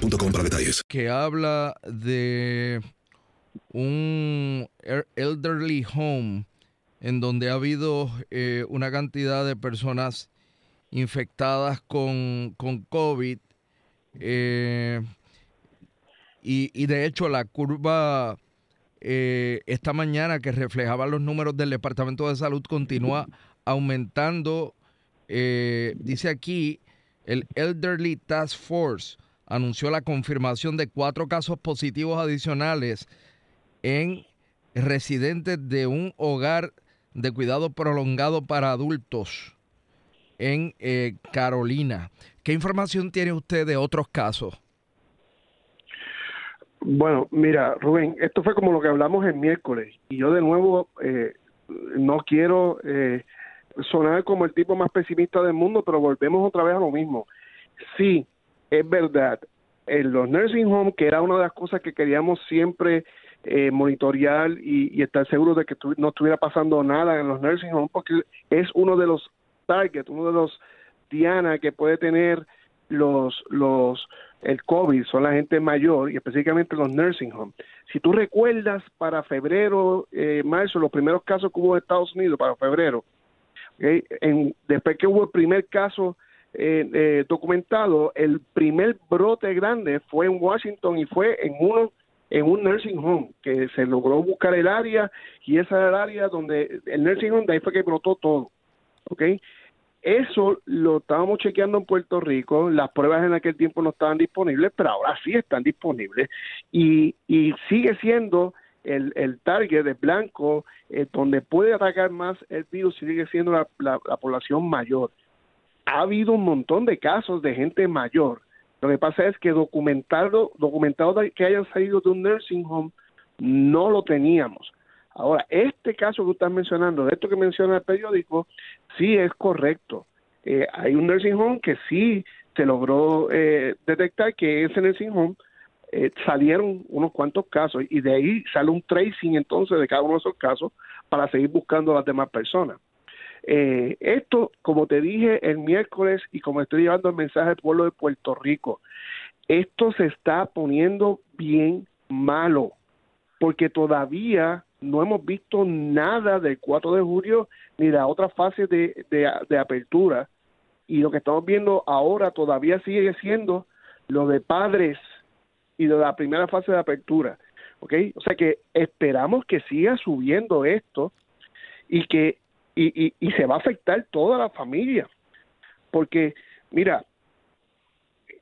para detalles. que habla de un er- elderly home en donde ha habido eh, una cantidad de personas infectadas con, con COVID eh, y, de hecho la curva eh, esta mañana que reflejaba los números del Departamento de Salud continúa aumentando. Dice aquí, el Elderly Task Force anunció la confirmación de cuatro casos positivos adicionales en residentes de un hogar de cuidado prolongado para adultos en eh, Carolina. ¿Qué información tiene usted de otros casos? Bueno, mira, Rubén, esto fue como lo que hablamos el miércoles y yo de nuevo eh, no quiero eh, sonar como el tipo más pesimista del mundo, pero volvemos otra vez a lo mismo. Sí, es verdad, en los nursing homes, que era una de las cosas que queríamos siempre eh, monitorear y, estar seguros de que tu- no estuviera pasando nada en los nursing homes, porque es uno de los targets, uno de los Diana que puede tener los los el COVID son la gente mayor y específicamente los nursing homes. Si tú recuerdas para febrero, eh, marzo, los primeros casos que hubo en Estados Unidos para febrero, ¿ok? en, después que hubo el primer caso eh, eh, documentado, el primer brote grande fue en Washington y fue en uno en un nursing home que se logró buscar el área y esa era el área donde el nursing home de ahí fue que brotó todo, ¿ok? Eso lo estábamos chequeando en Puerto Rico, las pruebas en aquel tiempo no estaban disponibles, pero ahora sí están disponibles y, y sigue siendo el, el target de blanco eh, donde puede atacar más el virus, sigue siendo la, la- la población mayor. Ha habido un montón de casos de gente mayor. Lo que pasa es que documentado, documentado que hayan salido de un nursing home no lo teníamos. Ahora, este caso que estás mencionando, de esto que menciona el periódico, sí es correcto. Eh, hay un nursing home que sí se logró eh, detectar que ese nursing home eh, salieron unos cuantos casos y de ahí sale un tracing entonces de cada uno de esos casos para seguir buscando a las demás personas. Eh, esto, como te dije el miércoles y como estoy llevando el mensaje al pueblo de Puerto Rico, esto se está poniendo bien malo porque todavía no hemos visto nada del 4 de julio ni la otra fase de, de, de apertura y lo que estamos viendo ahora todavía sigue siendo lo de padres y de la primera fase de apertura, ¿ok? O sea que esperamos que siga subiendo esto y que y, y, se va a afectar toda la familia, porque mira,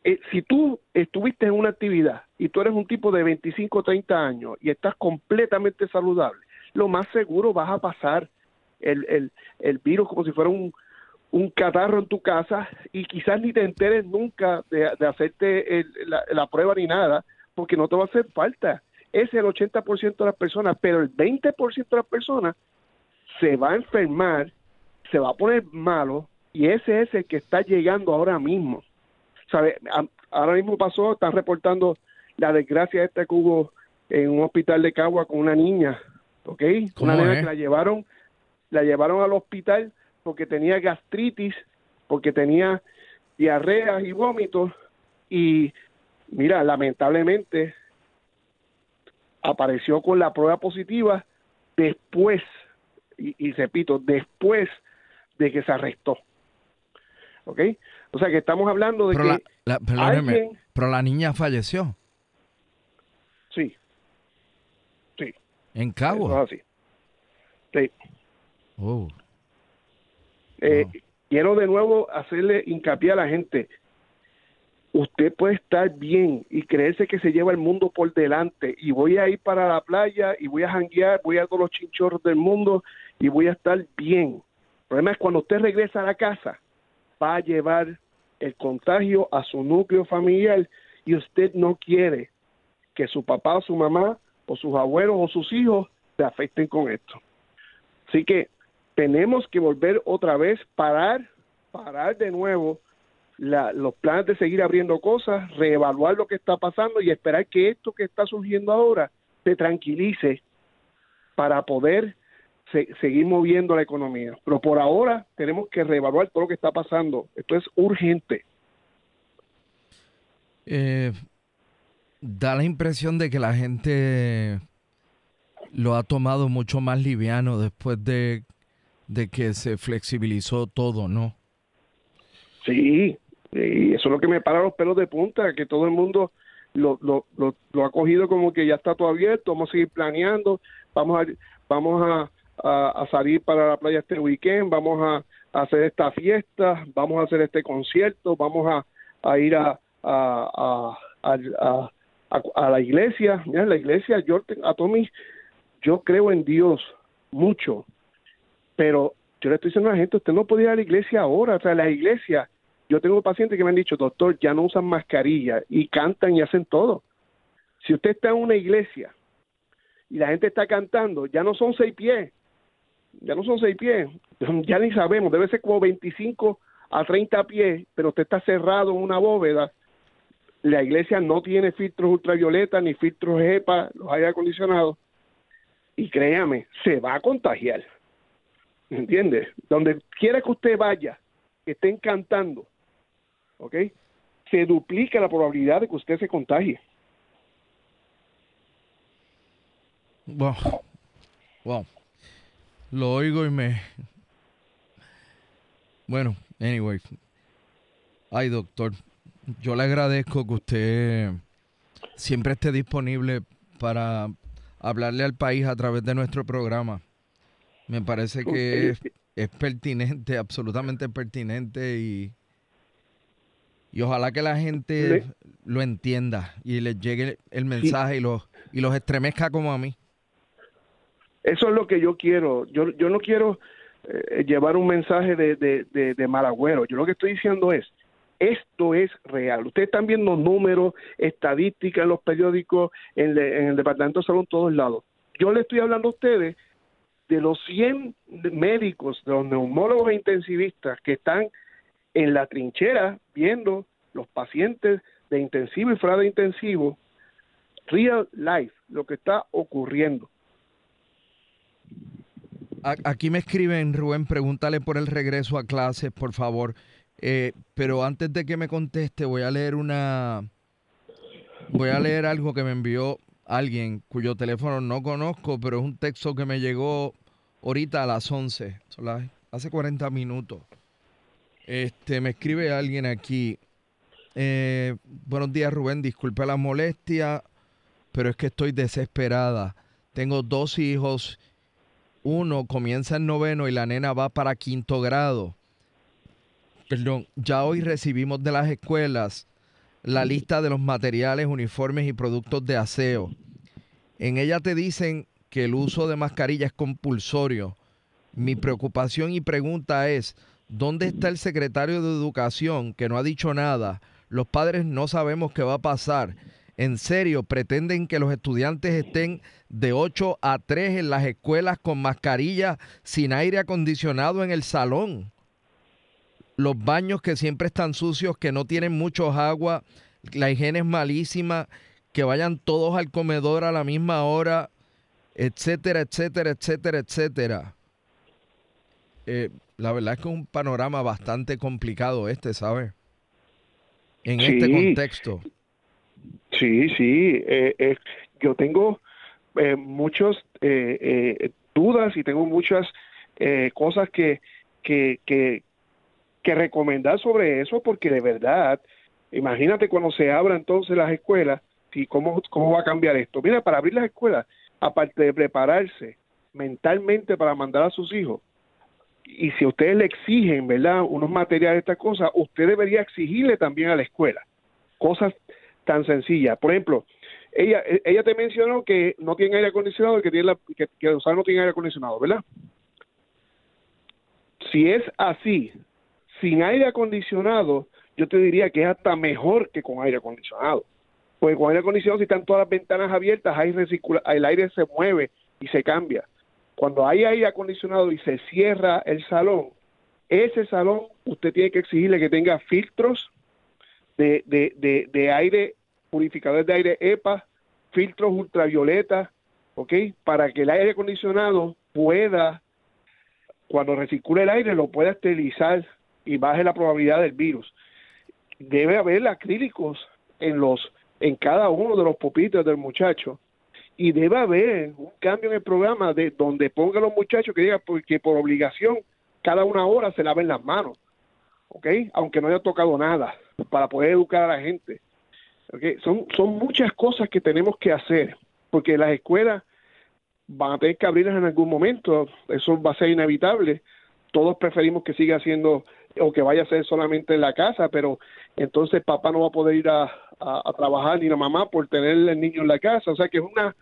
eh, si tú estuviste en una actividad y tú eres un tipo de 25 o 30 años y estás completamente saludable, lo más seguro vas a pasar el, el, el virus como si fuera un, un catarro en tu casa y quizás ni te enteres nunca de, de hacerte el- la, la prueba ni nada, porque no te va a hacer falta. Es el 80% de las personas, pero el 20% de las personas se va a enfermar, se va a poner malo y ese es el que está llegando ahora mismo. ¿Sabe? A- Ahora mismo pasó, están reportando la desgracia esta que hubo en un hospital de Cagua con una niña, ¿ok? ¿Cómo Una nena es? que la llevaron, la llevaron al hospital porque tenía gastritis, porque tenía diarreas y vómitos y mira, lamentablemente apareció con la prueba positiva después, y, y repito, después de que se arrestó. ¿Ok? O sea que estamos hablando de Pero que la, alguien- pero la niña falleció sí, sí, en eso Cagua. es así. Sí. Oh, Eh, Quiero de nuevo hacerle hincapié a la gente. Usted puede estar bien y creerse que se lleva el mundo por delante y voy a ir para la playa y voy a janguear, voy a todos los chinchorros del mundo y voy a estar bien. El problema es cuando usted regresa a la casa, va a llevar el contagio a su núcleo familiar y usted no quiere que su papá o su mamá o sus abuelos o sus hijos se afecten con esto. Así que tenemos que volver otra vez, parar, parar de nuevo la- los planes de seguir abriendo cosas, reevaluar lo que está pasando y esperar que esto que está surgiendo ahora se tranquilice para poder se- seguir moviendo la economía. Pero por ahora tenemos que reevaluar todo lo que está pasando. Esto es urgente. Eh, da la impresión de que la gente lo ha tomado mucho más liviano después de, de que se flexibilizó todo, ¿no? Sí, y eso es lo que me para los pelos de punta, que todo el mundo lo, lo, lo, ha cogido como que ya está todo abierto, vamos a seguir planeando, vamos a, vamos a, a- salir para la playa este weekend, vamos a, hacer esta fiesta, vamos a hacer este concierto, vamos a, a ir a, a, a, la iglesia. Mira, la iglesia, yo a Tommy, yo creo en Dios mucho, pero yo le estoy diciendo a la gente, usted no puede ir a la iglesia ahora, o sea, la iglesia, yo tengo pacientes que me han dicho, doctor, ya no usan mascarilla y cantan y hacen todo. Si usted está en una iglesia y la gente está cantando, ya no son seis pies, ya no son seis pies, ya ni sabemos, debe ser como 25 a 30 pies, pero usted está cerrado en una bóveda. La iglesia no tiene filtros ultravioleta ni filtros EPA, los aire acondicionados, y créame, se va a contagiar. ¿Entiende? Donde quiera que usted vaya, que estén cantando, ¿ok? Se duplica la probabilidad de que usted se contagie. Wow. Wow. Lo oigo y me... Bueno, anyway. Ay, doctor, yo le agradezco que usted siempre esté disponible para hablarle al país a través de nuestro programa. Me parece que es, es pertinente, absolutamente pertinente y, y ojalá que la gente Sí. lo entienda y les llegue el mensaje y los y los estremezca como a mí. Eso es lo que yo quiero. Yo, yo no quiero eh, llevar un mensaje de, de, de, de mal agüero. Yo lo que estoy diciendo es, esto es real. Ustedes están viendo números, estadísticas en los periódicos, en, le- en el Departamento de Salud, en todos lados. Yo le estoy hablando a ustedes de los 100 médicos, de los neumólogos e intensivistas que están en la trinchera viendo los pacientes de intensivo y fuera de intensivo, real life, lo que está ocurriendo. Aquí me escriben, Rubén, pregúntale por el regreso a clases, por favor. Eh, pero antes de que me conteste, voy a leer una. Voy a leer algo que me envió alguien cuyo teléfono no conozco, pero es un texto que me llegó ahorita a las 11, son las- hace 40 minutos. Este, me escribe alguien aquí. eh, buenos días, Rubén. Disculpe la molestia, pero es que estoy desesperada. Tengo dos hijos uno comienza en noveno y la nena va para quinto grado. Perdón, ya hoy recibimos de las escuelas la lista de los materiales, uniformes y productos de aseo. En ella te dicen que el uso de mascarilla es compulsorio. Mi preocupación y pregunta es, ¿dónde está el secretario de Educación que no ha dicho nada? Los padres no sabemos qué va a pasar. En serio, pretenden que los estudiantes estén de 8 a 3 en las escuelas con mascarilla, sin aire acondicionado en el salón. Los baños que siempre están sucios, que no tienen muchos agua, la higiene es malísima, que vayan todos al comedor a la misma hora, etcétera, etcétera, etcétera, etcétera. Eh, la verdad es que es un panorama bastante complicado este, ¿sabes? En este contexto. Sí, sí. Eh, eh, yo tengo eh, muchas dudas y tengo muchas cosas que, que, que, que recomendar sobre eso porque de verdad, imagínate cuando se abran entonces las escuelas y cómo, cómo va a cambiar esto. Mira, para abrir las escuelas, aparte de prepararse mentalmente para mandar a sus hijos, y si ustedes le exigen, ¿verdad?, unos materiales estas cosas, usted debería exigirle también a la escuela cosas tan sencillas. Por ejemplo, ella ella te mencionó que no tiene aire acondicionado y que tiene la, que, que no tiene aire acondicionado, ¿verdad? Si es así, sin aire acondicionado, yo te diría que es hasta mejor que con aire acondicionado. Porque con aire acondicionado, si están todas las ventanas abiertas, hay el aire se mueve y se cambia. Cuando hay aire acondicionado y se cierra el salón, ese salón usted tiene que exigirle que tenga filtros de, de, de, aire, purificadores de aire EPA, filtros ultravioleta, ¿ok? Para que el aire acondicionado pueda, cuando recircule el aire, lo pueda esterilizar y baje la probabilidad del virus. Debe haber acrílicos en los en cada uno de los pupitres del muchacho y debe haber un cambio en el programa de donde ponga a los muchachos que diga porque por obligación cada una hora se laven las manos, ¿ok? Aunque no haya tocado nada, para poder educar a la gente. ¿okay? Son, son muchas cosas que tenemos que hacer, porque las escuelas van a tener que abrirlas en algún momento, eso va a ser inevitable. Todos preferimos que siga siendo o que vaya a ser solamente en la casa, pero entonces papá no va a poder ir a, a, trabajar ni la mamá por tener el niño en la casa. O sea que es una,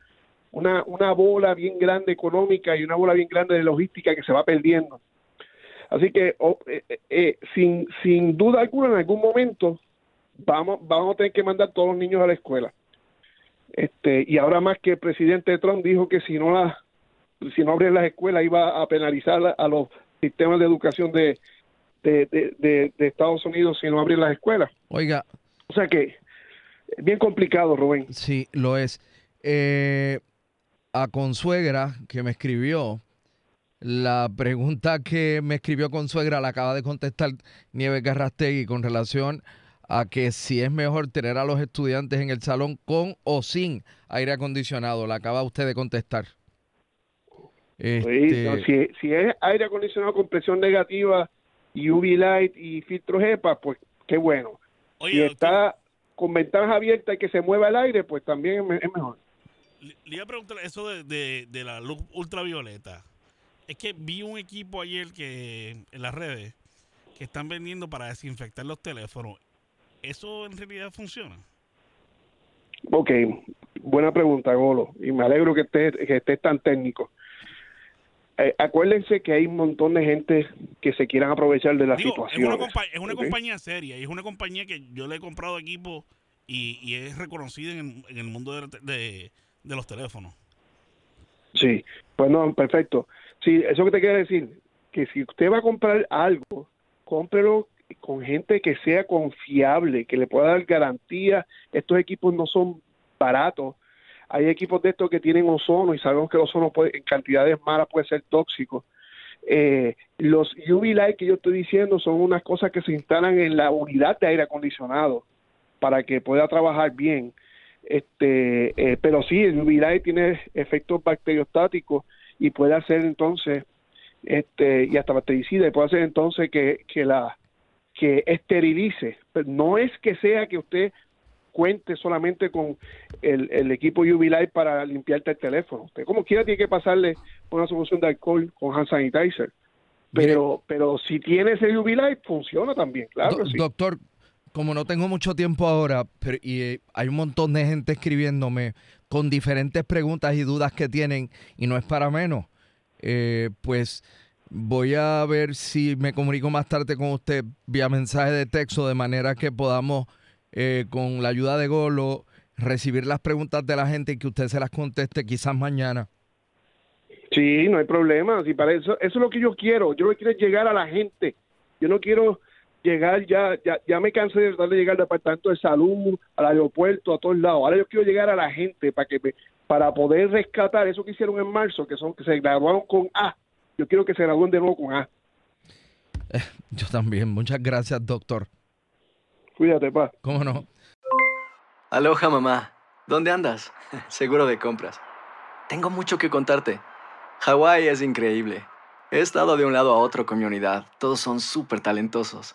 una, una bola bien grande económica y una bola bien grande de logística que se va perdiendo. Así que eh, eh, eh, sin, sin duda alguna en algún momento vamos, vamos a tener que mandar todos los niños a la escuela. Este, y ahora más que el presidente Trump dijo que si no la, si no abren las escuelas iba a penalizar a los sistemas de educación de, de, de, de, Estados Unidos si no abren las escuelas. Oiga. O sea que bien complicado, Rubén. Sí, lo es. Eh, a Consuegra, que me escribió, la pregunta que me escribió Consuegra la acaba de contestar Nieves Garrastegui con relación a que si es mejor tener a los estudiantes en el salón con o sin aire acondicionado. La acaba usted de contestar. Este... si, si, es aire acondicionado con presión negativa, UV light y filtros EPA, pues qué bueno. si está con ventanas abiertas y que se mueva el aire, pues también es mejor. Le, iba a preguntar eso de, de, la luz ultravioleta. Es que vi un equipo ayer que en las redes que están vendiendo para desinfectar los teléfonos. ¿Eso en realidad funciona? Ok, buena pregunta, Golo. Y me alegro que estés que estés tan técnico. Eh, acuérdense que hay un montón de gente que se quieran aprovechar de la situación. Es una, compañía seria y es una compañía que yo le he comprado equipo y, es reconocida en, el mundo de, los teléfonos. Sí, pues no, perfecto. Sí, eso que te quiero decir, que si usted va a comprar algo, cómprelo con gente que sea confiable, que le pueda dar garantía. Estos equipos no son baratos hay equipos de estos que tienen ozono y sabemos que el ozono puede, en cantidades malas puede ser tóxico. Eh, los UV light que yo estoy diciendo son unas cosas que se instalan en la unidad de aire acondicionado para que pueda trabajar bien. Este, eh, pero sí, el UV light tiene efectos bacteriostáticos y puede hacer entonces, este, y hasta bactericida, y puede hacer entonces que, que la que esterilice. no es que sea que usted cuente solamente con el, el equipo Light para limpiarte el teléfono. Usted como quiera tiene que pasarle una solución de alcohol con hand sanitizer. Pero, pero si tiene ese Light, funciona también, claro. Doctor, como no tengo mucho tiempo ahora, pero, y eh, hay un montón de gente escribiéndome con diferentes preguntas y dudas que tienen, y no es para menos, eh, pues voy a ver si me comunico más tarde con usted vía mensaje de texto, de manera que podamos, eh, con la ayuda de Golo, recibir las preguntas de la gente y que usted se las conteste quizás mañana. Sí, no hay problema. Si para eso, eso es lo que yo quiero. Yo lo quiero llegar a la gente. Yo no quiero llegar ya, ya, ya me cansé de darle llegar al departamento de salud, al aeropuerto, a todos lados. Ahora yo quiero llegar a la gente para que me, para poder rescatar eso que hicieron en marzo, que son que se graduaron con A. Yo quiero que se gradúen de nuevo con A. Yo también. Muchas gracias, doctor. Cuídate, pa. ¿Cómo no? Aloha, mamá. ¿Dónde andas? Seguro de compras. Tengo mucho que contarte. Hawái es increíble. He estado de un lado a otro con mi unidad. Todos son súper talentosos.